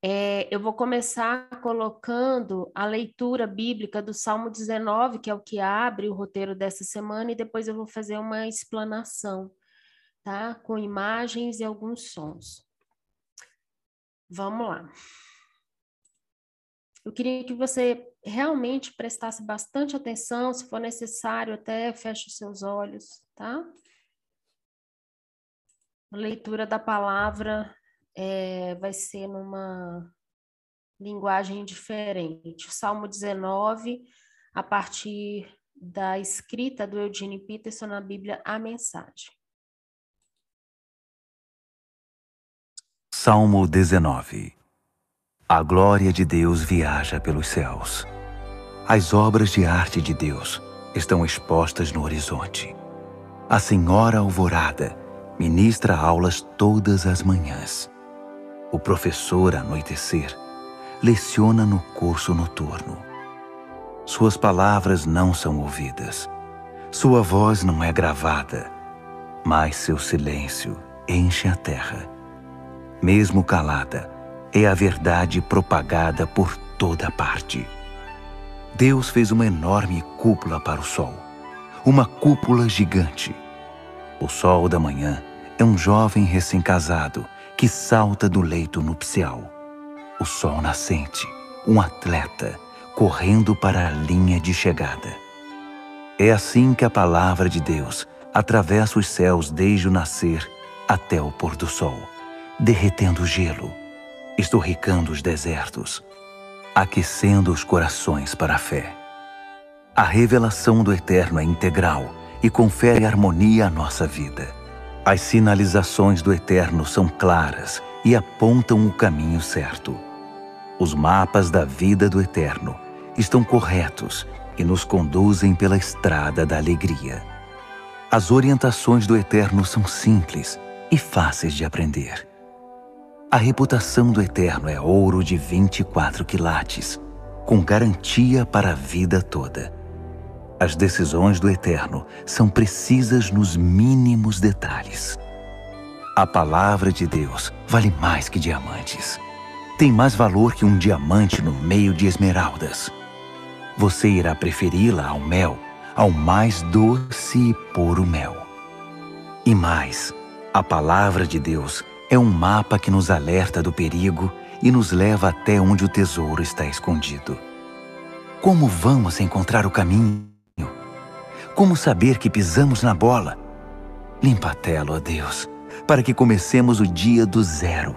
É, eu vou começar colocando a leitura bíblica do Salmo 19, que é o que abre o roteiro dessa semana, e depois eu vou fazer uma explanação, tá? Com imagens e alguns sons. Vamos lá. Eu queria que você realmente prestasse bastante atenção, se for necessário, até feche os seus olhos, tá? Leitura da palavra é, vai ser numa linguagem diferente. O Salmo 19, a partir da escrita do Eugene Peterson na Bíblia, a mensagem. Salmo 19 A glória de Deus viaja pelos céus. As obras de arte de Deus estão expostas no horizonte. A Senhora Alvorada ministra aulas todas as manhãs. O professor Anoitecer leciona no curso noturno. Suas palavras não são ouvidas. Sua voz não é gravada, mas seu silêncio enche a terra mesmo calada, é a verdade propagada por toda parte. Deus fez uma enorme cúpula para o sol, uma cúpula gigante. O sol da manhã é um jovem recém-casado que salta do leito nupcial. O sol nascente, um atleta correndo para a linha de chegada. É assim que a palavra de Deus atravessa os céus desde o nascer até o pôr do sol derretendo o gelo, estorricando os desertos, aquecendo os corações para a fé. A revelação do Eterno é integral e confere harmonia à nossa vida. As sinalizações do Eterno são claras e apontam o caminho certo. Os mapas da vida do Eterno estão corretos e nos conduzem pela estrada da alegria. As orientações do Eterno são simples e fáceis de aprender. A reputação do Eterno é ouro de 24 quilates, com garantia para a vida toda. As decisões do Eterno são precisas nos mínimos detalhes. A palavra de Deus vale mais que diamantes. Tem mais valor que um diamante no meio de esmeraldas. Você irá preferi-la ao mel, ao mais doce e puro mel. E mais, a palavra de Deus é um mapa que nos alerta do perigo e nos leva até onde o tesouro está escondido. Como vamos encontrar o caminho? Como saber que pisamos na bola? Limpa a tela, ó Deus, para que comecemos o dia do zero.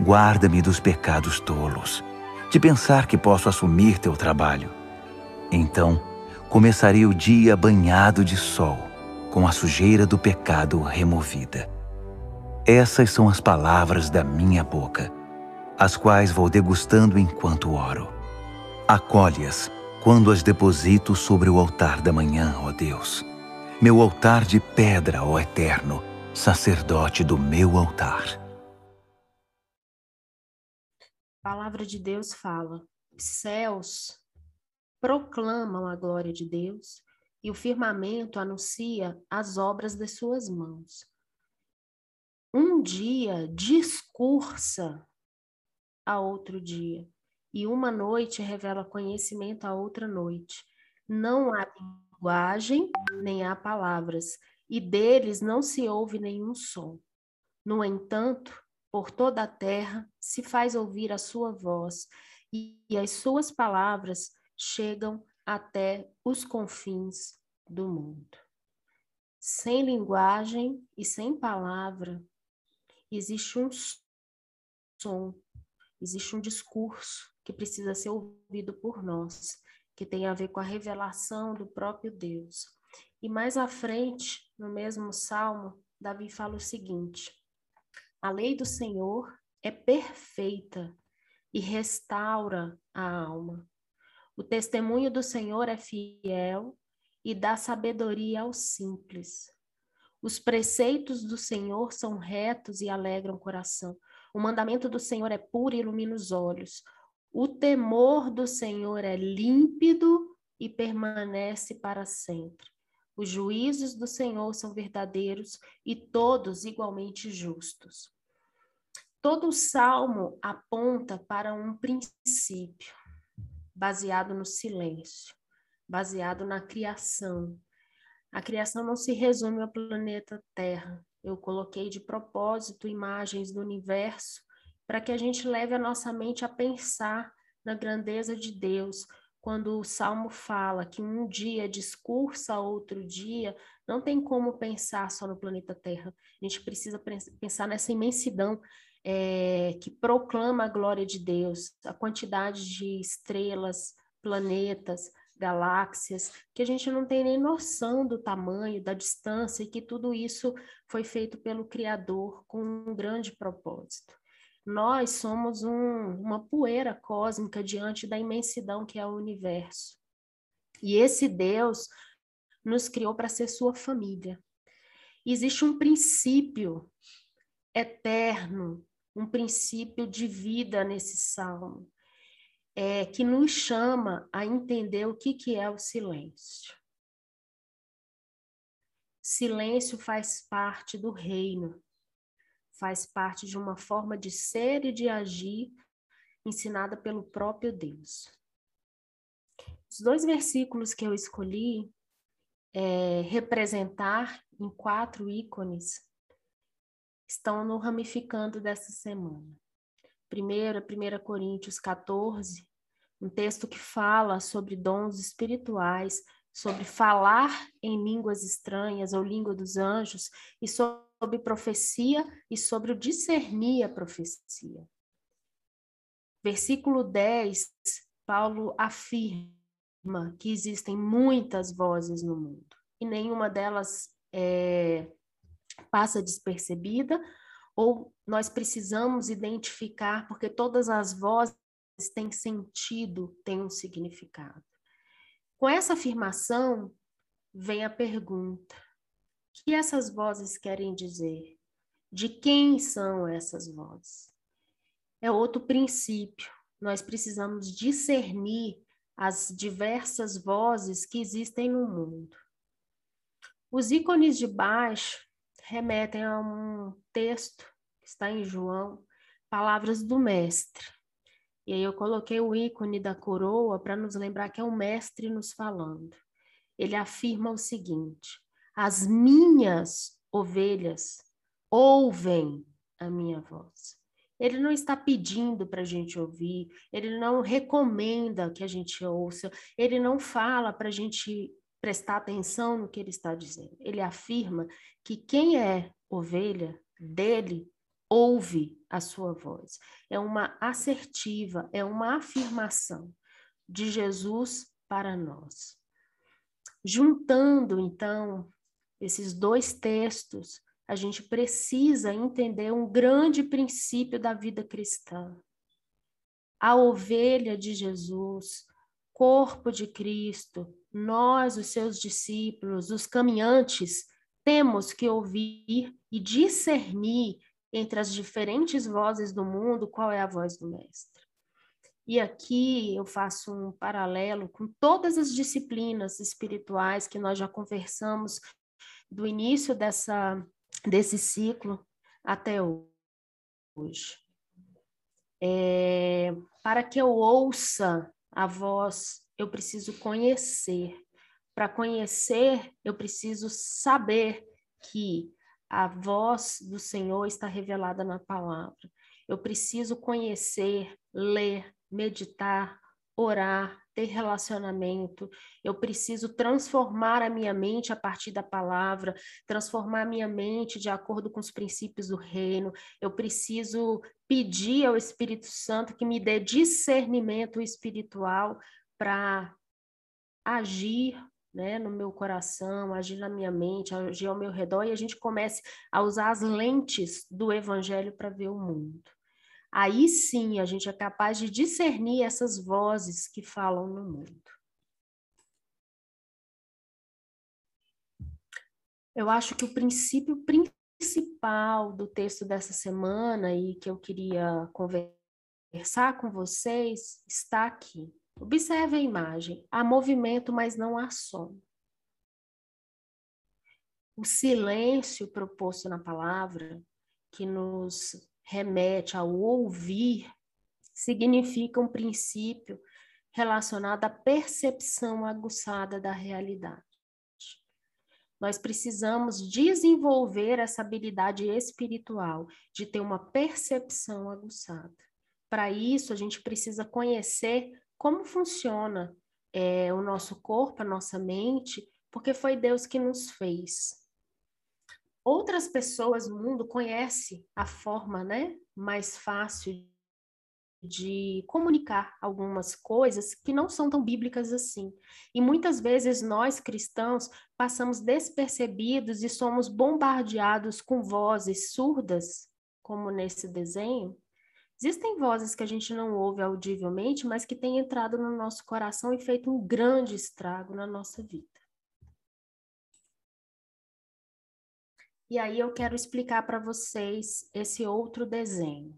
Guarda-me dos pecados tolos, de pensar que posso assumir teu trabalho. Então, começarei o dia banhado de sol, com a sujeira do pecado removida. Essas são as palavras da minha boca, as quais vou degustando enquanto oro. Acolhe-as quando as deposito sobre o altar da manhã, ó Deus. Meu altar de pedra, ó Eterno, sacerdote do meu altar. A palavra de Deus fala: céus proclamam a glória de Deus e o firmamento anuncia as obras das suas mãos um dia discursa a outro dia, e uma noite revela conhecimento a outra noite. Não há linguagem, nem há palavras, e deles não se ouve nenhum som. No entanto, por toda a terra se faz ouvir a sua voz, e as suas palavras chegam até os confins do mundo. Sem linguagem e sem palavra, existe um som, existe um discurso que precisa ser ouvido por nós, que tem a ver com a revelação do próprio Deus. E mais à frente, no mesmo salmo, Davi fala o seguinte: A lei do Senhor é perfeita e restaura a alma. O testemunho do Senhor é fiel e dá sabedoria aos simples. Os preceitos do Senhor são retos e alegram o coração. O mandamento do Senhor é puro e ilumina os olhos. O temor do Senhor é límpido e permanece para sempre. Os juízos do Senhor são verdadeiros e todos igualmente justos. Todo o salmo aponta para um princípio baseado no silêncio, baseado na criação. A criação não se resume ao planeta Terra. Eu coloquei de propósito imagens do universo para que a gente leve a nossa mente a pensar na grandeza de Deus. Quando o Salmo fala que um dia discursa outro dia, não tem como pensar só no planeta Terra. A gente precisa pensar nessa imensidão é, que proclama a glória de Deus, a quantidade de estrelas, planetas, galáxias, que a gente não tem nem noção do tamanho, da distância, e que tudo isso foi feito pelo Criador com um grande propósito. Nós somos um, uma poeira cósmica diante da imensidão que é o universo. E esse Deus nos criou para ser sua família. Existe um princípio eterno, um princípio de vida nesse salmo, é, que nos chama a entender o que, que é o silêncio. Silêncio faz parte do reino faz parte de uma forma de ser e de agir ensinada pelo próprio Deus. Os dois versículos que eu escolhi é, representar em quatro ícones estão no ramificando dessa semana. Primeiro, 1 Coríntios 14, um texto que fala sobre dons espirituais, sobre falar em línguas estranhas ou língua dos anjos e sobre sobre profecia e sobre o discernir a profecia. Versículo 10, Paulo afirma que existem muitas vozes no mundo e nenhuma delas é, passa despercebida ou nós precisamos identificar porque todas as vozes têm sentido, têm um significado. Com essa afirmação vem a pergunta: que essas vozes querem dizer? De quem são essas vozes? É outro princípio. Nós precisamos discernir as diversas vozes que existem no mundo. Os ícones de baixo remetem a um texto que está em João, Palavras do Mestre. E aí eu coloquei o ícone da coroa para nos lembrar que é o mestre nos falando. Ele afirma o seguinte: as minhas ovelhas ouvem a minha voz. Ele não está pedindo para a gente ouvir, ele não recomenda que a gente ouça, ele não fala para a gente prestar atenção no que ele está dizendo. Ele afirma que quem é ovelha dele ouve a sua voz. É uma assertiva, é uma afirmação de Jesus para nós. Juntando, então, esses dois textos, a gente precisa entender um grande princípio da vida cristã. A ovelha de Jesus, corpo de Cristo, nós, os seus discípulos, os caminhantes, temos que ouvir e discernir entre as diferentes vozes do mundo qual é a voz do Mestre. E aqui eu faço um paralelo com todas as disciplinas espirituais que nós já conversamos do início dessa, desse ciclo até hoje. É, para que eu ouça a voz, eu preciso conhecer. Para conhecer, eu preciso saber que a voz do Senhor está revelada na palavra. Eu preciso conhecer, ler, meditar, orar, ter relacionamento, eu preciso transformar a minha mente a partir da palavra, transformar a minha mente de acordo com os princípios do reino, eu preciso pedir ao Espírito Santo que me dê discernimento espiritual para agir né, no meu coração, agir na minha mente, agir ao meu redor, e a gente comece a usar as lentes do Evangelho para ver o mundo aí sim a gente é capaz de discernir essas vozes que falam no mundo. Eu acho que o princípio principal do texto dessa semana e que eu queria conversar com vocês está aqui. Observe a imagem. Há movimento, mas não há som. O silêncio proposto na palavra, que nos remete ao ouvir, significa um princípio relacionado à percepção aguçada da realidade. Nós precisamos desenvolver essa habilidade espiritual de ter uma percepção aguçada. Para isso, a gente precisa conhecer como funciona é, o nosso corpo, a nossa mente, porque foi Deus que nos fez. Outras pessoas no mundo conhecem a forma né, mais fácil de comunicar algumas coisas que não são tão bíblicas assim. E muitas vezes nós cristãos passamos despercebidos e somos bombardeados com vozes surdas, como nesse desenho. Existem vozes que a gente não ouve audivelmente, mas que têm entrado no nosso coração e feito um grande estrago na nossa vida. E aí eu quero explicar para vocês esse outro desenho.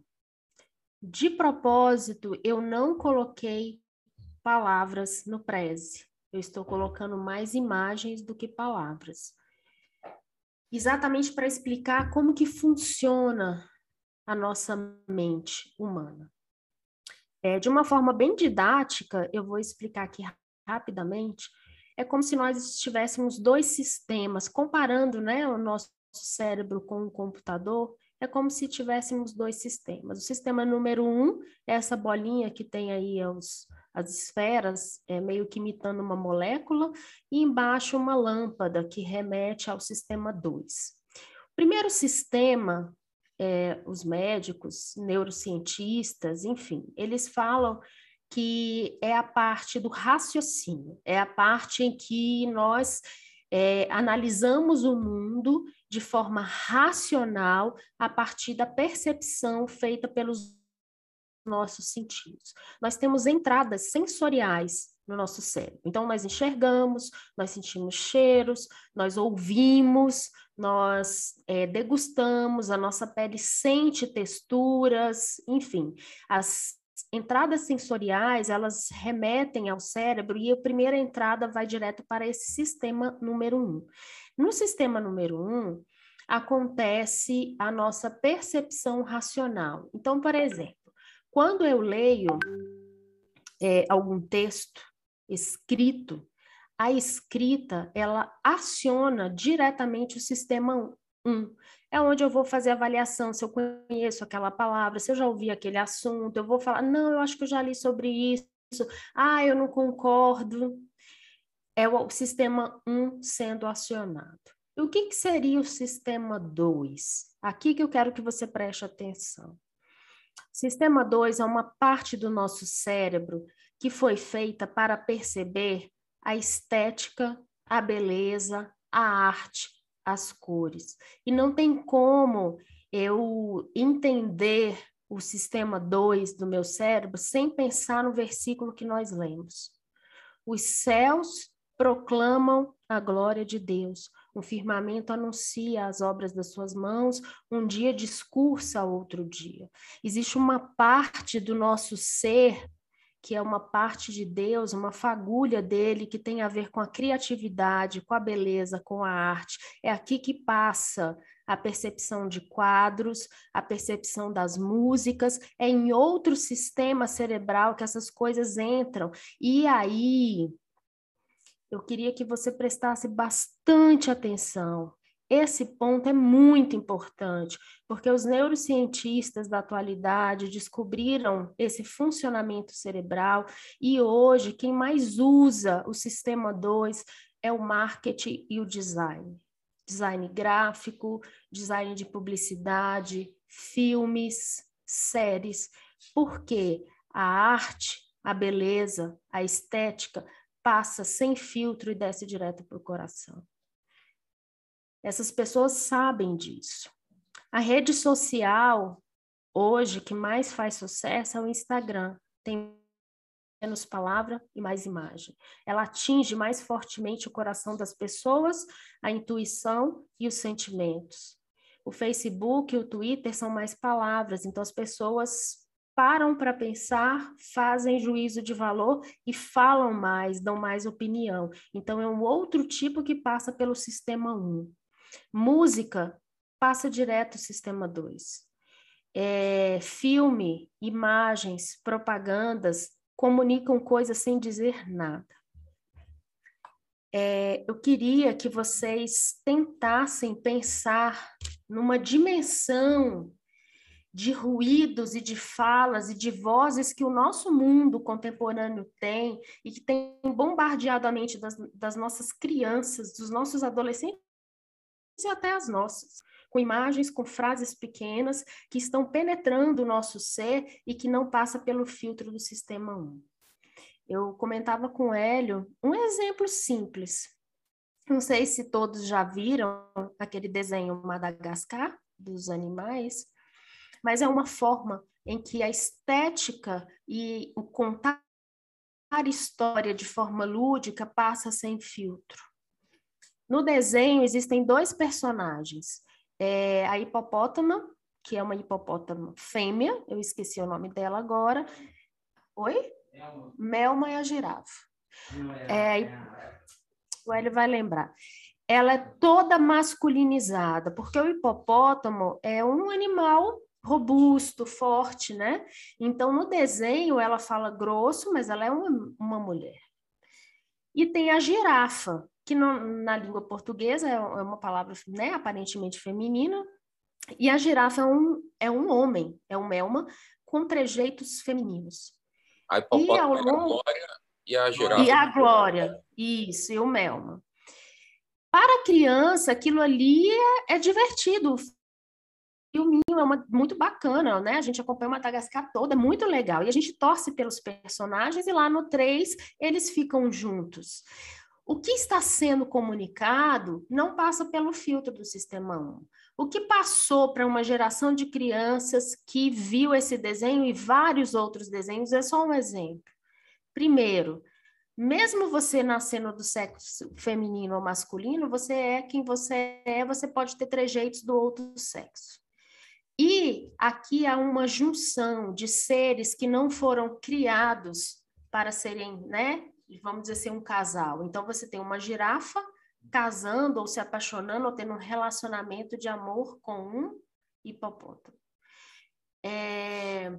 De propósito, eu não coloquei palavras no preze. Eu estou colocando mais imagens do que palavras. Exatamente para explicar como que funciona a nossa mente humana. É, de uma forma bem didática, eu vou explicar aqui rapidamente. É como se nós tivéssemos dois sistemas, comparando né, o nosso cérebro com um computador é como se tivéssemos dois sistemas. O sistema número um é essa bolinha que tem aí os, as esferas, é, meio que imitando uma molécula, e embaixo uma lâmpada que remete ao sistema 2. O primeiro sistema, é, os médicos, neurocientistas, enfim, eles falam que é a parte do raciocínio, é a parte em que nós é, analisamos o mundo de forma racional a partir da percepção feita pelos nossos sentidos. Nós temos entradas sensoriais no nosso cérebro. Então, nós enxergamos, nós sentimos cheiros, nós ouvimos, nós é, degustamos, a nossa pele sente texturas, enfim, as entradas sensoriais, elas remetem ao cérebro e a primeira entrada vai direto para esse sistema número um. No sistema número um, acontece a nossa percepção racional. Então, por exemplo, quando eu leio é, algum texto escrito, a escrita, ela aciona diretamente o sistema 1. É onde eu vou fazer avaliação se eu conheço aquela palavra, se eu já ouvi aquele assunto, eu vou falar, não, eu acho que eu já li sobre isso, ah, eu não concordo. É o sistema 1 sendo acionado. E o que, que seria o sistema 2? Aqui que eu quero que você preste atenção. Sistema 2 é uma parte do nosso cérebro que foi feita para perceber a estética, a beleza, a arte, as cores. E não tem como eu entender o sistema 2 do meu cérebro sem pensar no versículo que nós lemos. Os céus proclamam a glória de Deus. Um firmamento anuncia as obras das suas mãos, um dia discursa outro dia. Existe uma parte do nosso ser que é uma parte de Deus, uma fagulha dele que tem a ver com a criatividade, com a beleza, com a arte. É aqui que passa a percepção de quadros, a percepção das músicas, é em outro sistema cerebral que essas coisas entram. E aí, eu queria que você prestasse bastante atenção. Esse ponto é muito importante, porque os neurocientistas da atualidade descobriram esse funcionamento cerebral e hoje quem mais usa o sistema 2 é o marketing e o design. Design gráfico, design de publicidade, filmes, séries, porque a arte, a beleza, a estética passa sem filtro e desce direto para o coração. Essas pessoas sabem disso. A rede social hoje que mais faz sucesso é o Instagram. Tem menos palavra e mais imagem. Ela atinge mais fortemente o coração das pessoas, a intuição e os sentimentos. O Facebook e o Twitter são mais palavras, então as pessoas param para pensar, fazem juízo de valor e falam mais, dão mais opinião. Então, é um outro tipo que passa pelo sistema 1. Música passa direto sistema 2. é, filme, imagens, propagandas comunicam coisas sem dizer nada. É, eu queria que vocês tentassem pensar numa dimensão de ruídos e de falas e de vozes que o nosso mundo contemporâneo tem e que tem bombardeado a mente das, das nossas crianças, dos nossos adolescentes e até as nossas com imagens, com frases pequenas que estão penetrando o nosso ser e que não passa pelo filtro do sistema 1. Eu comentava com o Hélio um exemplo simples. Não sei se todos já viram aquele desenho Madagascar dos animais, mas é uma forma em que a estética e o contar história de forma lúdica passa sem filtro. No desenho existem dois personagens é, a hipopótama, que é uma hipopótama fêmea, eu esqueci o nome dela agora. Oi? Melma, Melma é a girafa. É, é, o Hélio vai lembrar. Ela é toda masculinizada, porque o hipopótamo é um animal robusto, forte, né? Então, no desenho, ela fala grosso, mas ela é uma, uma mulher. E tem a girafa, que no, na língua portuguesa é, é uma palavra né, aparentemente feminina, e a girafa é um, é um homem, é um melma, com trejeitos femininos. A e ao longo... a glória e a girafa. E a glória, isso, e o melma. Para a criança, aquilo ali é, é divertido. O filminho é uma, muito bacana, né? A gente acompanha Madagascar toda, é muito legal. E a gente torce pelos personagens, e lá no 3 eles ficam juntos. O que está sendo comunicado não passa pelo filtro do sistema 1. O que passou para uma geração de crianças que viu esse desenho e vários outros desenhos é só um exemplo. Primeiro, mesmo você nascendo do sexo feminino ou masculino, você é quem você é, você pode ter trejeitos do outro sexo. E aqui há uma junção de seres que não foram criados para serem, né, vamos dizer assim, um casal. Então, você tem uma girafa casando ou se apaixonando ou tendo um relacionamento de amor com um hipopótamo. É...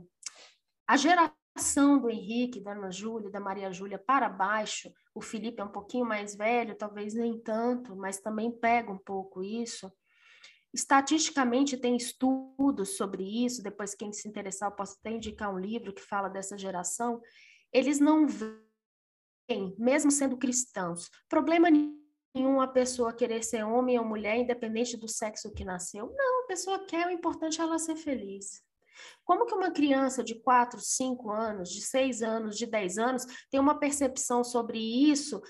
A geração do Henrique, da Ana Júlia, da Maria Júlia para baixo, o Felipe é um pouquinho mais velho, talvez nem tanto, mas também pega um pouco isso. Estatisticamente, tem estudos sobre isso. Depois, quem se interessar, eu posso até indicar um livro que fala dessa geração. Eles não mesmo sendo cristãos. Problema nenhum a pessoa querer ser homem ou mulher, independente do sexo que nasceu. Não, a pessoa quer, o importante é ela ser feliz. Como que uma criança de 4, 5 anos, de 6 anos, de 10 anos, tem uma percepção sobre isso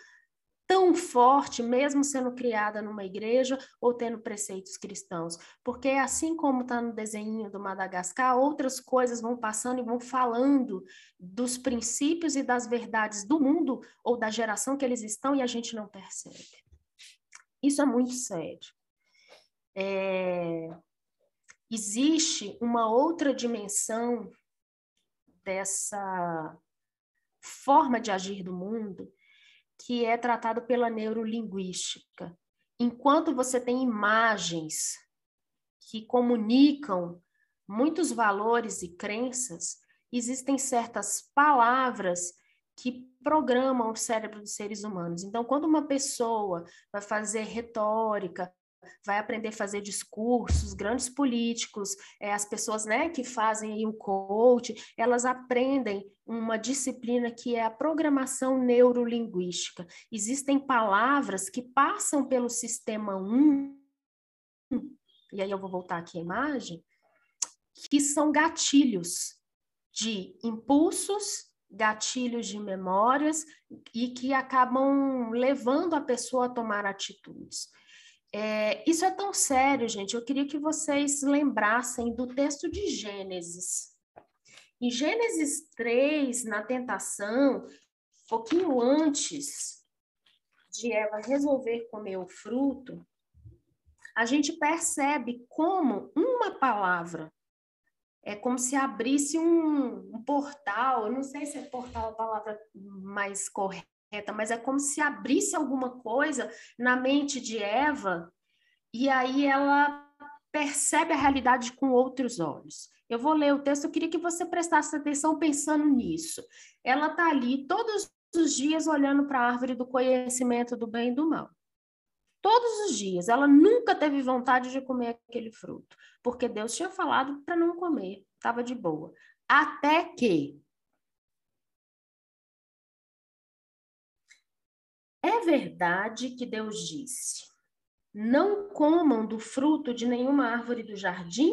tão forte, mesmo sendo criada numa igreja ou tendo preceitos cristãos. Porque assim como está no desenho do Madagascar, outras coisas vão passando e vão falando dos princípios e das verdades do mundo ou da geração que eles estão e a gente não percebe. Isso é muito sério. É... Existe uma outra dimensão dessa forma de agir do mundo que é tratado pela neurolinguística. Enquanto você tem imagens que comunicam muitos valores e crenças, existem certas palavras que programam o cérebro dos seres humanos. Então, quando uma pessoa vai fazer retórica, vai aprender a fazer discursos, grandes políticos, é, as pessoas né, que fazem o coach, elas aprendem uma disciplina que é a programação neurolinguística. Existem palavras que passam pelo sistema 1, e aí eu vou voltar aqui a imagem, que são gatilhos de impulsos, gatilhos de memórias e que acabam levando a pessoa a tomar atitudes. É, isso é tão sério, gente. Eu queria que vocês lembrassem do texto de Gênesis. Em Gênesis 3, na tentação, pouquinho antes de Eva resolver comer o fruto, a gente percebe como uma palavra é como se abrisse um, um portal. Eu não sei se é portal a palavra mais correta mas é como se abrisse alguma coisa na mente de Eva e aí ela percebe a realidade com outros olhos. Eu vou ler o texto, eu queria que você prestasse atenção pensando nisso. Ela está ali todos os dias olhando para a árvore do conhecimento do bem e do mal. Todos os dias. Ela nunca teve vontade de comer aquele fruto, porque Deus tinha falado para não comer, estava de boa. Até que É verdade que Deus disse: Não comam do fruto de nenhuma árvore do jardim?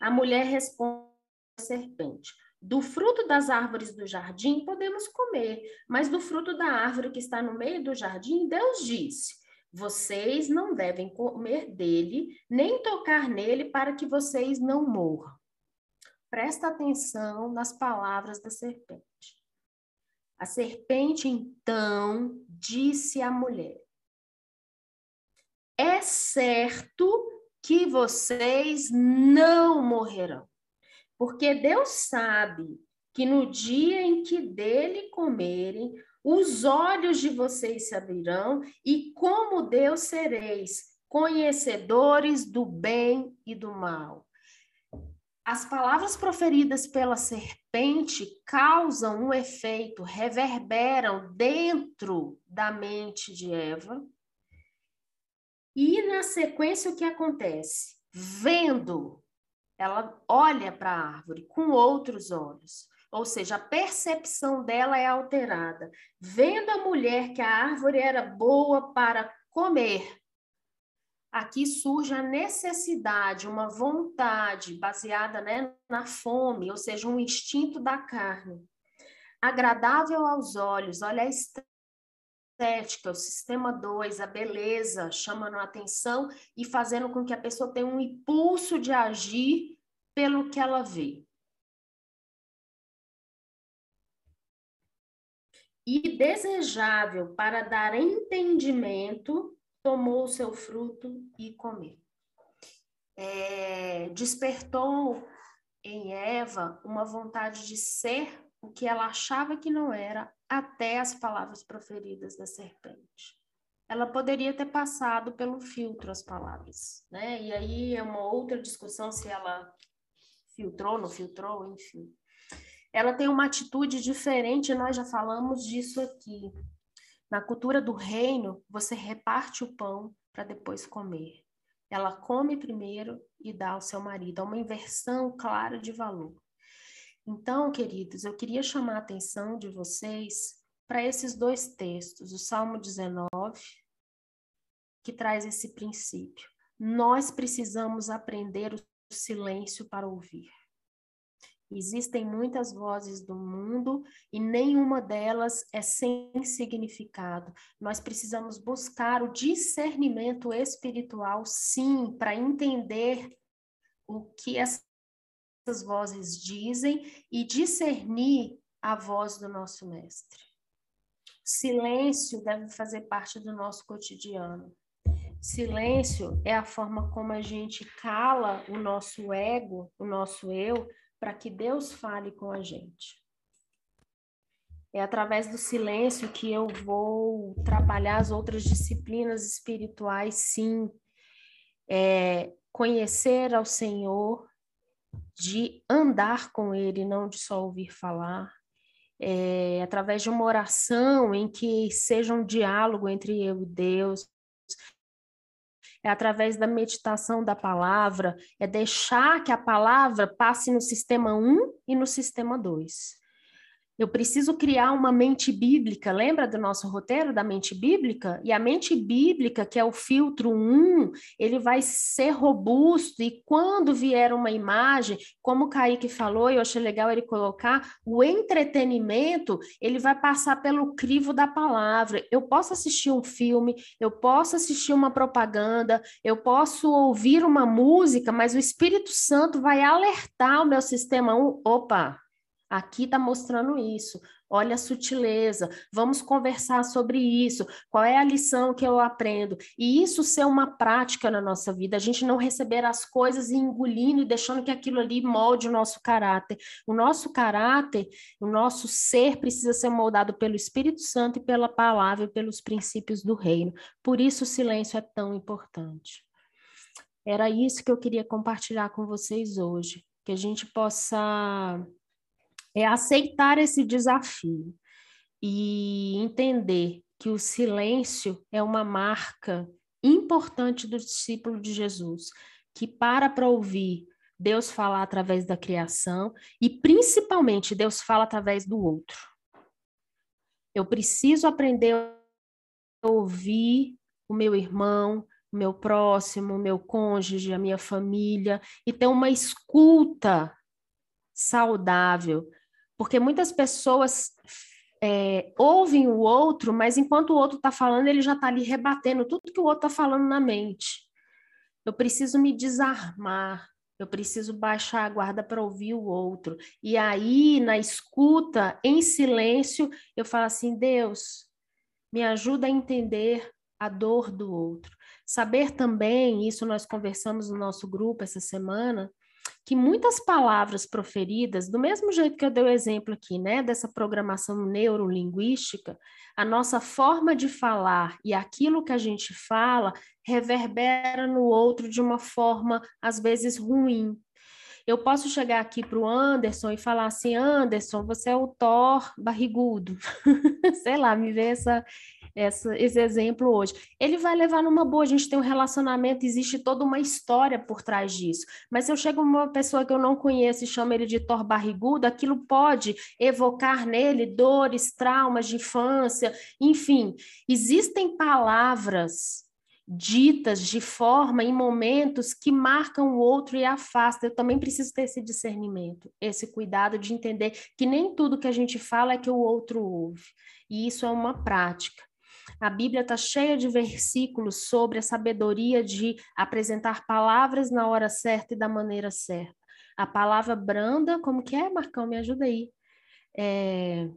A mulher responde à serpente: Do fruto das árvores do jardim podemos comer, mas do fruto da árvore que está no meio do jardim, Deus disse: Vocês não devem comer dele, nem tocar nele, para que vocês não morram. Presta atenção nas palavras da serpente. A serpente então disse à mulher: É certo que vocês não morrerão, porque Deus sabe que no dia em que dele comerem, os olhos de vocês se abrirão e, como Deus, sereis conhecedores do bem e do mal. As palavras proferidas pela serpente causam um efeito, reverberam dentro da mente de Eva. E na sequência, o que acontece? Vendo, ela olha para a árvore com outros olhos. Ou seja, a percepção dela é alterada. Vendo a mulher que a árvore era boa para comer aqui surge a necessidade, uma vontade baseada né, na fome, ou seja, um instinto da carne. Agradável aos olhos, olha a estética, o sistema 2, a beleza, chamando a atenção e fazendo com que a pessoa tenha um impulso de agir pelo que ela vê. E desejável para dar entendimento tomou o seu fruto e comeu. É, despertou em Eva uma vontade de ser o que ela achava que não era até as palavras proferidas da serpente. Ela poderia ter passado pelo filtro as palavras, né? E aí é uma outra discussão se ela filtrou, não filtrou, enfim. Ela tem uma atitude diferente, nós já falamos disso aqui. Na cultura do reino, você reparte o pão para depois comer. Ela come primeiro e dá ao seu marido. É uma inversão clara de valor. Então, queridos, eu queria chamar a atenção de vocês para esses dois textos, o Salmo 19, que traz esse princípio. Nós precisamos aprender o silêncio para ouvir. Existem muitas vozes do mundo e nenhuma delas é sem significado. Nós precisamos buscar o discernimento espiritual, sim, para entender o que essas vozes dizem e discernir a voz do nosso mestre. Silêncio deve fazer parte do nosso cotidiano. Silêncio é a forma como a gente cala o nosso ego, o nosso eu, para que Deus fale com a gente. É através do silêncio que eu vou trabalhar as outras disciplinas espirituais, sim. É, conhecer ao Senhor, de andar com Ele, não de só ouvir falar. É, através de uma oração em que seja um diálogo entre eu e Deus, é através da meditação da palavra, é deixar que a palavra passe no sistema 1 e no sistema 2. Eu preciso criar uma mente bíblica. Lembra do nosso roteiro da mente bíblica? E a mente bíblica, que é o filtro 1, ele vai ser robusto. E quando vier uma imagem, como o Kaique falou, eu achei legal ele colocar, o entretenimento, ele vai passar pelo crivo da palavra. Eu posso assistir um filme, eu posso assistir uma propaganda, eu posso ouvir uma música, mas o Espírito Santo vai alertar o meu sistema 1. Opa! Aqui está mostrando isso. Olha a sutileza. Vamos conversar sobre isso. Qual é a lição que eu aprendo? E isso ser uma prática na nossa vida. A gente não receber as coisas e engolindo e deixando que aquilo ali molde o nosso caráter. O nosso caráter, o nosso ser precisa ser moldado pelo Espírito Santo e pela palavra e pelos princípios do reino. Por isso o silêncio é tão importante. Era isso que eu queria compartilhar com vocês hoje, que a gente possa é, aceitar esse desafio e entender que o silêncio é uma marca importante do discípulo de Jesus, que para para ouvir Deus falar através da criação e principalmente Deus fala através do outro. Eu preciso aprender a ouvir o meu irmão, o meu próximo, o meu cônjuge, a minha família e ter uma escuta saudável, porque muitas pessoas é, ouvem o outro, mas enquanto o outro está falando, ele já está ali rebatendo tudo que o outro está falando na mente. Eu preciso me desarmar, eu preciso baixar a guarda para ouvir o outro. E aí, na escuta, em silêncio, eu falo assim: Deus, me ajuda a entender a dor do outro. Saber também, isso nós conversamos no nosso grupo essa semana, que muitas palavras proferidas, do mesmo jeito que eu dei o exemplo aqui, né, dessa programação neurolinguística, a nossa forma de falar e aquilo que a gente fala reverbera no outro de uma forma, às vezes, ruim. Eu posso chegar aqui para o Anderson e falar assim: Anderson, você é o Thor barrigudo. Sei lá, me vê essa, essa, esse exemplo hoje. Ele vai levar numa boa, a gente tem um relacionamento, existe toda uma história por trás disso. Mas se eu chego uma pessoa que eu não conheço e chamo ele de Thor barrigudo, aquilo pode evocar nele dores, traumas de infância, enfim. Existem palavras ditas de forma em momentos que marcam o outro e afastam. Eu também preciso ter esse discernimento, esse cuidado de entender que nem tudo que a gente fala é que o outro ouve. E isso é uma prática. A Bíblia está cheia de versículos sobre a sabedoria de apresentar palavras na hora certa e da maneira certa. A palavra branda, como que é, Marcão? Me ajuda aí. É,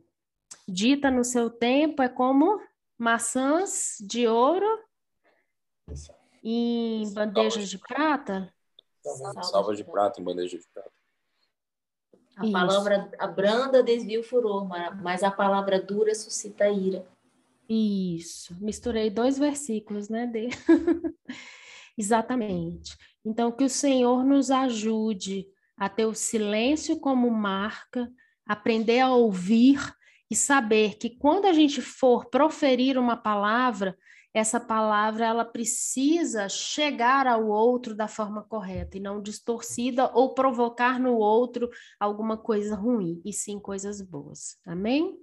dita no seu tempo é como maçãs de ouro em bandejas de prata. Salva de prata em bandeja de prata. A palavra a branda desvia o furor, mas a palavra dura suscita ira. Isso, misturei dois versículos, né? De... Exatamente. Então, que o Senhor nos ajude a ter o silêncio como marca, aprender a ouvir e saber que quando a gente for proferir uma palavra, essa palavra ela precisa chegar ao outro da forma correta e não distorcida ou provocar no outro alguma coisa ruim, e sim coisas boas. Amém?